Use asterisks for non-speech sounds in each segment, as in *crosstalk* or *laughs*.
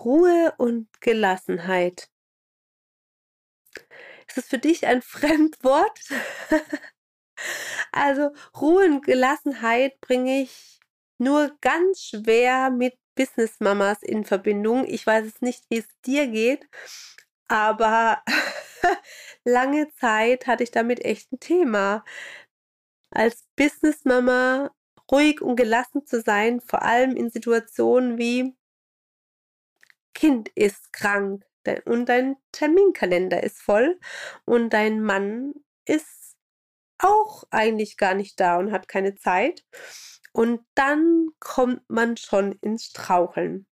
Ruhe und Gelassenheit. Ist es für dich ein *laughs* Fremdwort? also Ruhe und Gelassenheit bringe ich nur ganz schwer mit Business Mamas in Verbindung. Ich weiß es nicht, wie es dir geht, aber *laughs* lange Zeit hatte ich damit echt ein Thema als Businessmama ruhig und gelassen zu sein, vor allem in Situationen wie Kind ist krank und dein Terminkalender ist voll und dein Mann ist auch eigentlich gar nicht da und hat keine Zeit. Und dann kommt man schon ins Straucheln.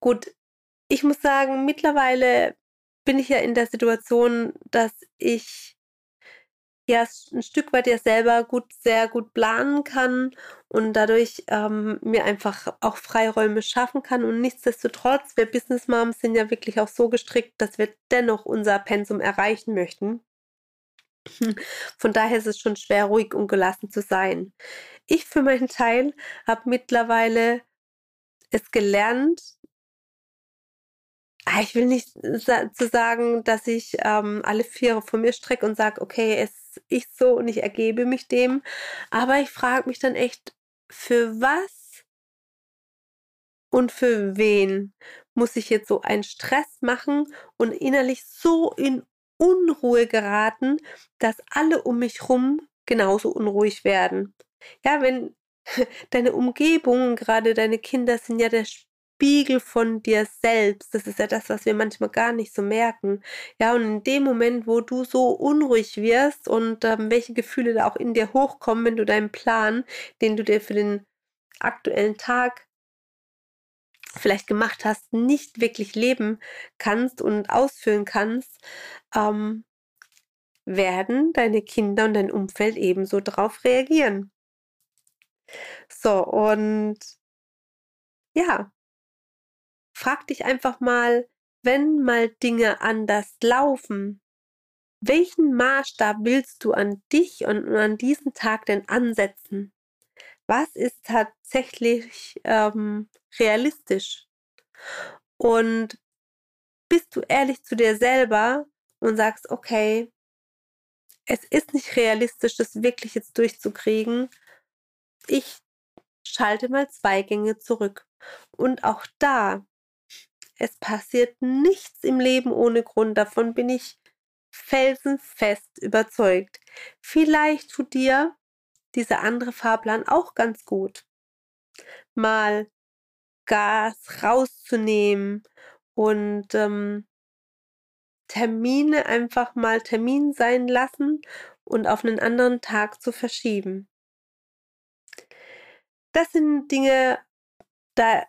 Gut, ich muss sagen, mittlerweile bin ich ja in der Situation, dass ich ja ein Stück weit ja selber gut, sehr gut planen kann und dadurch ähm, mir einfach auch Freiräume schaffen kann. Und nichtsdestotrotz, wir Business Moms sind ja wirklich auch so gestrickt, dass wir dennoch unser Pensum erreichen möchten. *laughs* Von daher ist es schon schwer, ruhig und gelassen zu sein. Ich für meinen Teil habe mittlerweile es gelernt, ah, ich will nicht zu sagen, dass ich ähm, alle Viere von mir strecke und sage, okay, es ich so und ich ergebe mich dem. Aber ich frage mich dann echt, für was und für wen muss ich jetzt so einen Stress machen und innerlich so in Unruhe geraten, dass alle um mich rum genauso unruhig werden. Ja, wenn *laughs* deine Umgebung, gerade deine Kinder sind ja der Spiegel von dir selbst. Das ist ja das, was wir manchmal gar nicht so merken. Ja, und in dem Moment, wo du so unruhig wirst und ähm, welche Gefühle da auch in dir hochkommen, wenn du deinen Plan, den du dir für den aktuellen Tag vielleicht gemacht hast, nicht wirklich leben kannst und ausführen kannst, ähm, werden deine Kinder und dein Umfeld ebenso darauf reagieren. So, und ja, frag dich einfach mal, wenn mal Dinge anders laufen, welchen Maßstab willst du an dich und an diesen Tag denn ansetzen? Was ist tatsächlich ähm, realistisch? Und bist du ehrlich zu dir selber und sagst, okay, es ist nicht realistisch, das wirklich jetzt durchzukriegen. Ich schalte mal zwei Gänge zurück. Und auch da es passiert nichts im Leben ohne Grund. Davon bin ich felsenfest überzeugt. Vielleicht tut dir dieser andere Fahrplan auch ganz gut. Mal Gas rauszunehmen und ähm, Termine einfach mal Termin sein lassen und auf einen anderen Tag zu verschieben. Das sind Dinge, da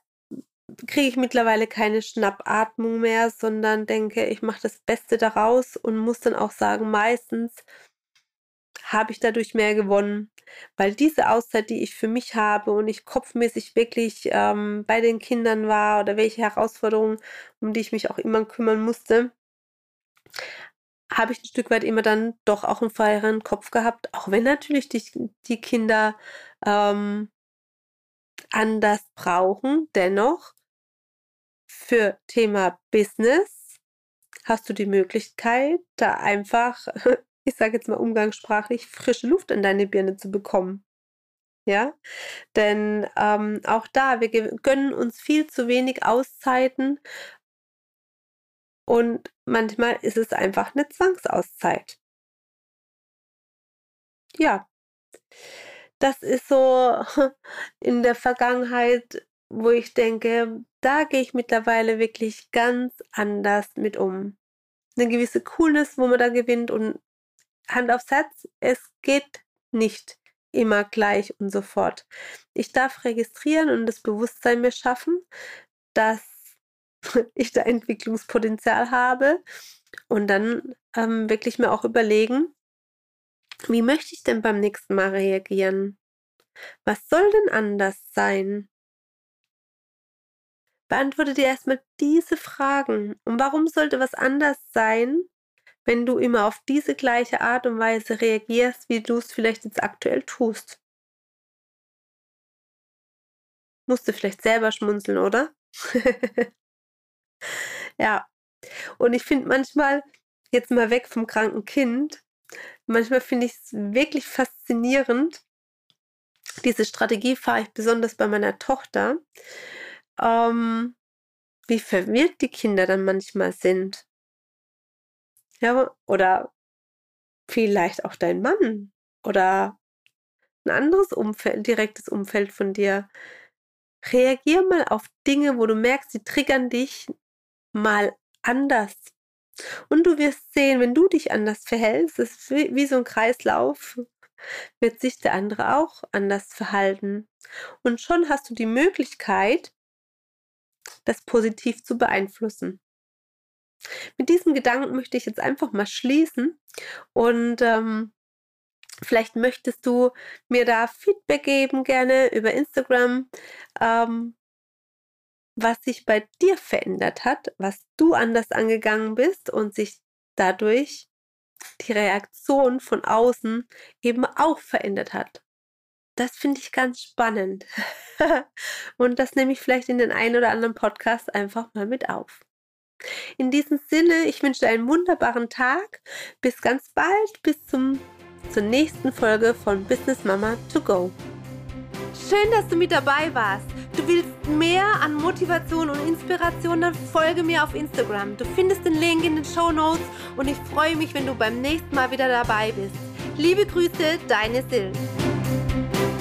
kriege ich mittlerweile keine Schnappatmung mehr, sondern denke, ich mache das Beste daraus und muss dann auch sagen, meistens habe ich dadurch mehr gewonnen, weil diese Auszeit, die ich für mich habe und ich kopfmäßig wirklich ähm, bei den Kindern war oder welche Herausforderungen, um die ich mich auch immer kümmern musste, habe ich ein Stück weit immer dann doch auch einen freieren Kopf gehabt, auch wenn natürlich die, die Kinder ähm, anders brauchen. Dennoch für Thema Business hast du die Möglichkeit, da einfach, *laughs* ich sage jetzt mal umgangssprachlich, frische Luft in deine Birne zu bekommen. Ja, denn ähm, auch da, wir gönnen uns viel zu wenig Auszeiten und manchmal ist es einfach eine Zwangsauszeit. Ja, das ist so *laughs* in der Vergangenheit, wo ich denke, da gehe ich mittlerweile wirklich ganz anders mit um. Eine gewisse Coolness, wo man da gewinnt und Hand aufs Herz, es geht nicht immer gleich und sofort. Ich darf registrieren und das Bewusstsein mir schaffen, dass *laughs* ich da Entwicklungspotenzial habe und dann ähm, wirklich mir auch überlegen, wie möchte ich denn beim nächsten Mal reagieren? Was soll denn anders sein? Beantworte dir erstmal diese Fragen. Und warum sollte was anders sein, wenn du immer auf diese gleiche Art und Weise reagierst, wie du es vielleicht jetzt aktuell tust? Musst du vielleicht selber schmunzeln, oder? *laughs* ja. Und ich finde manchmal, jetzt mal weg vom kranken Kind, manchmal finde ich es wirklich faszinierend. Diese Strategie fahre ich besonders bei meiner Tochter. Ähm, wie verwirrt die Kinder dann manchmal sind. Ja, oder vielleicht auch dein Mann oder ein anderes Umfeld, direktes Umfeld von dir. Reagier mal auf Dinge, wo du merkst, die triggern dich mal anders. Und du wirst sehen, wenn du dich anders verhältst, ist wie, wie so ein Kreislauf, wird sich der andere auch anders verhalten. Und schon hast du die Möglichkeit, das positiv zu beeinflussen. Mit diesem Gedanken möchte ich jetzt einfach mal schließen und ähm, vielleicht möchtest du mir da Feedback geben, gerne über Instagram, ähm, was sich bei dir verändert hat, was du anders angegangen bist und sich dadurch die Reaktion von außen eben auch verändert hat. Das finde ich ganz spannend. *laughs* und das nehme ich vielleicht in den einen oder anderen Podcast einfach mal mit auf. In diesem Sinne, ich wünsche dir einen wunderbaren Tag. Bis ganz bald, bis zum, zur nächsten Folge von Business Mama to Go. Schön, dass du mit dabei warst. Du willst mehr an Motivation und Inspiration, dann folge mir auf Instagram. Du findest den Link in den Show Notes und ich freue mich, wenn du beim nächsten Mal wieder dabei bist. Liebe Grüße, deine Sil. thank you